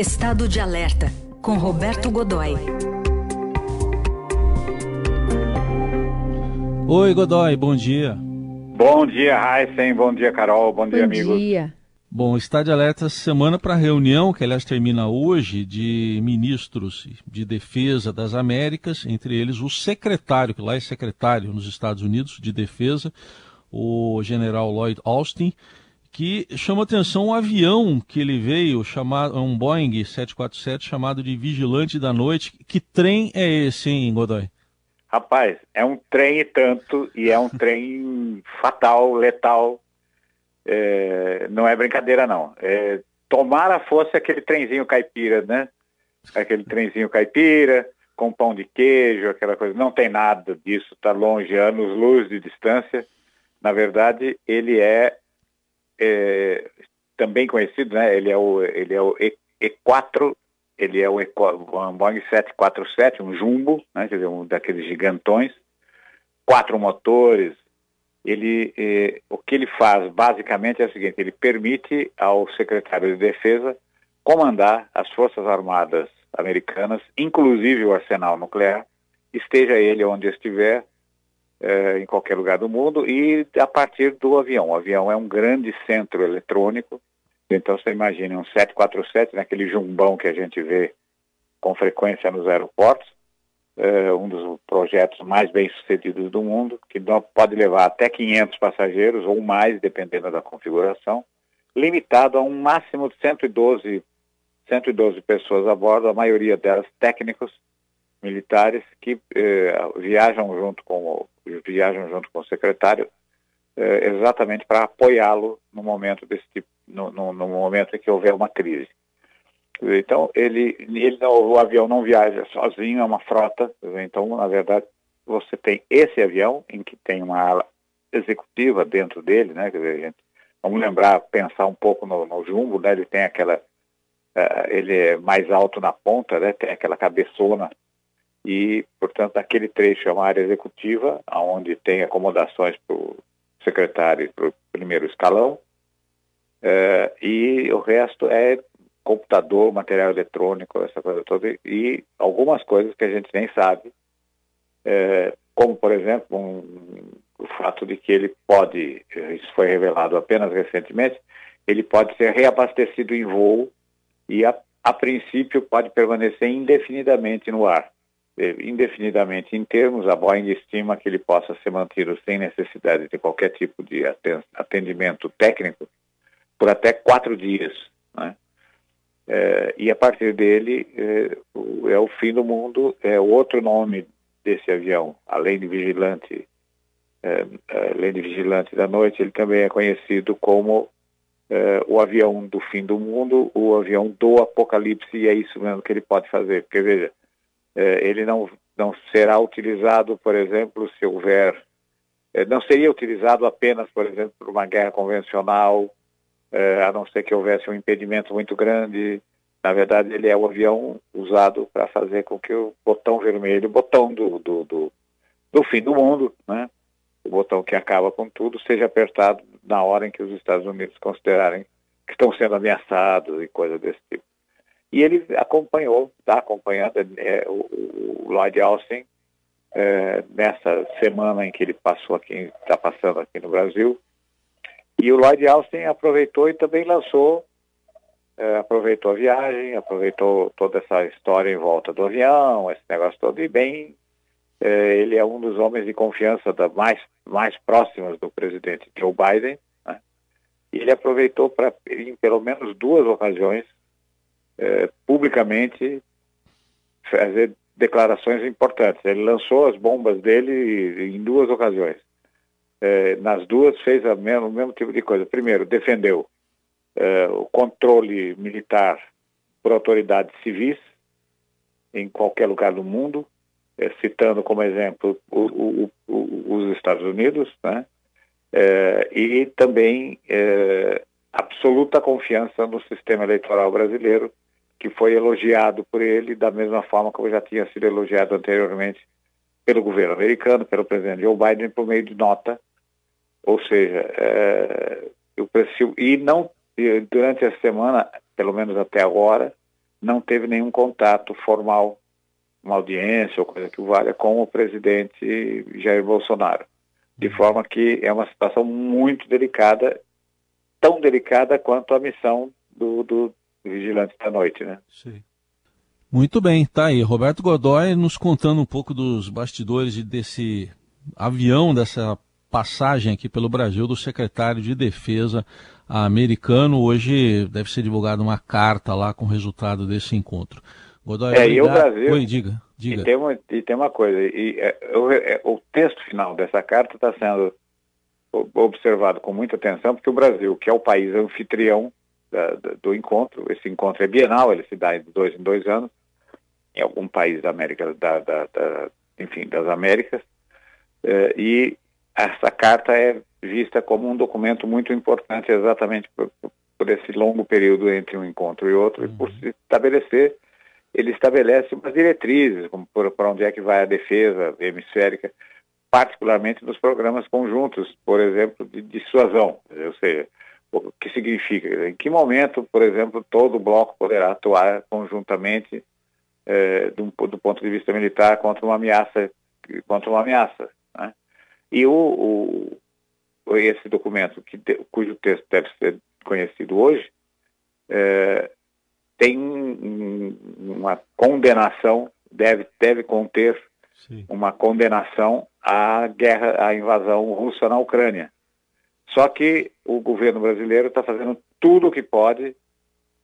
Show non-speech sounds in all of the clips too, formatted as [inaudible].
Estado de Alerta, com Roberto Godoy. Oi, Godoy, bom dia. Bom dia, Heisen. Bom dia, Carol. Bom, bom dia, amigos. Bom dia. Bom, está de alerta essa semana para a reunião, que aliás termina hoje, de ministros de defesa das Américas, entre eles o secretário, que lá é secretário nos Estados Unidos de defesa, o general Lloyd Austin, que chama atenção um avião que ele veio, chamado, um Boeing 747, chamado de Vigilante da Noite. Que trem é esse, hein, Godoy? Rapaz, é um trem e tanto, e é um [laughs] trem fatal, letal. É, não é brincadeira, não. É, tomara fosse aquele trenzinho caipira, né? Aquele trenzinho caipira, com pão de queijo, aquela coisa. Não tem nada disso, está longe, anos-luz de distância. Na verdade, ele é, é, também conhecido, né? Ele é o, ele é o e, E4 ele é um, um Boeing 747, um jumbo, né, quer dizer, um daqueles gigantões, quatro motores. Ele, eh, o que ele faz basicamente é o seguinte: ele permite ao secretário de Defesa comandar as Forças Armadas americanas, inclusive o arsenal nuclear, esteja ele onde estiver, eh, em qualquer lugar do mundo, e a partir do avião. O avião é um grande centro eletrônico então você imagina um 747, naquele jumbão que a gente vê com frequência nos aeroportos, é um dos projetos mais bem sucedidos do mundo, que pode levar até 500 passageiros ou mais, dependendo da configuração, limitado a um máximo de 112, 112 pessoas a bordo, a maioria delas técnicos militares que eh, viajam junto com viajam junto com o secretário eh, exatamente para apoiá-lo no momento desse tipo no, no, no, momento em que houver uma crise. Então, ele, ele não, o avião não viaja sozinho, é uma frota. Então, na verdade, você tem esse avião, em que tem uma ala executiva dentro dele, né? Quer dizer, gente, vamos lembrar, pensar um pouco no, no jumbo, né? Ele tem aquela, uh, ele é mais alto na ponta, né? Tem aquela cabeçona e, portanto, aquele trecho é uma área executiva, onde tem acomodações para o secretário e para o primeiro escalão, é, e o resto é computador, material eletrônico, essa coisa toda, e algumas coisas que a gente nem sabe, é, como, por exemplo, um, o fato de que ele pode, isso foi revelado apenas recentemente, ele pode ser reabastecido em voo e, a, a princípio, pode permanecer indefinidamente no ar. É, indefinidamente em termos, a Boeing estima que ele possa ser mantido sem necessidade de qualquer tipo de atendimento técnico por até quatro dias. Né? É, e a partir dele é, é, o fim do mundo, é outro nome desse avião, além de vigilante, é, além de vigilante da noite, ele também é conhecido como o avião do fim do mundo, o avião do apocalipse, e é isso mesmo que ele pode fazer, porque veja, ele não, não será utilizado, por exemplo, se houver, não seria utilizado apenas, por exemplo, por uma guerra convencional, é, a não ser que houvesse um impedimento muito grande. Na verdade, ele é o avião usado para fazer com que o botão vermelho, o botão do, do, do, do fim do mundo, né? o botão que acaba com tudo, seja apertado na hora em que os Estados Unidos considerarem que estão sendo ameaçados e coisa desse tipo. E ele acompanhou, está acompanhando é, o, o Lloyd Austin é, nessa semana em que ele passou aqui, está passando aqui no Brasil, e o Lloyd Austin aproveitou e também lançou, é, aproveitou a viagem, aproveitou toda essa história em volta do avião, esse negócio todo, e bem, é, ele é um dos homens de confiança da mais, mais próximos do presidente Joe Biden, né? ele aproveitou para, em pelo menos duas ocasiões, é, publicamente fazer declarações importantes. Ele lançou as bombas dele em duas ocasiões eh, nas duas fez mesmo, o mesmo tipo de coisa. Primeiro, defendeu eh, o controle militar por autoridades civis em qualquer lugar do mundo, citando como exemplo o, o, o, os Estados Unidos, né? e também absoluta confiança no sistema eleitoral brasileiro, que foi elogiado por ele da mesma forma como já tinha sido elogiado anteriormente pelo governo americano, pelo presidente Joe Biden, por meio de nota ou seja, é, eu preciso, e não, durante a semana, pelo menos até agora, não teve nenhum contato formal, uma audiência ou coisa que o valha, com o presidente Jair Bolsonaro. De uhum. forma que é uma situação muito delicada, tão delicada quanto a missão do, do Vigilante da Noite, né? Sim. Muito bem, tá aí. Roberto Godoy nos contando um pouco dos bastidores desse avião, dessa passagem aqui pelo Brasil do secretário de Defesa americano. Hoje deve ser divulgada uma carta lá com o resultado desse encontro. Godoy, é, e o Brasil. Oi, diga. diga. E, tem uma, e tem uma coisa, e, é, o, é, o texto final dessa carta está sendo observado com muita atenção, porque o Brasil, que é o país anfitrião da, da, do encontro, esse encontro é bienal, ele se dá de dois em dois anos, em algum país da América, da, da enfim, das Américas, eh, e essa carta é vista como um documento muito importante exatamente por, por esse longo período entre um encontro e outro, uhum. e por uhum. se estabelecer, ele estabelece umas diretrizes, como para onde é que vai a defesa hemisférica, particularmente nos programas conjuntos, por exemplo, de dissuasão, ou seja, o que significa, em que momento, por exemplo, todo o bloco poderá atuar conjuntamente é, do, do, ponto de vista militar contra uma ameaça, contra uma ameaça. Né? E o, o, esse documento, que, cujo texto deve ser conhecido hoje, é, tem um, uma condenação, deve, deve conter Sim. uma condenação à guerra, à invasão russa na Ucrânia. Só que o governo brasileiro está fazendo tudo o que pode,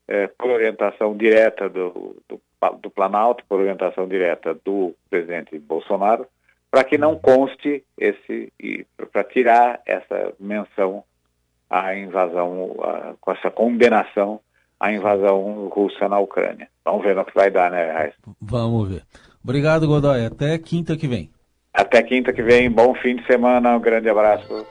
é, por orientação direta do, do, do Planalto, por orientação direta do presidente Bolsonaro, para que não conste esse, para tirar essa menção à invasão, a, com essa condenação à invasão russa na Ucrânia. Vamos ver no que vai dar, né, Raiz? Vamos ver. Obrigado, Godoy. Até quinta que vem. Até quinta que vem. Bom fim de semana. Um grande abraço.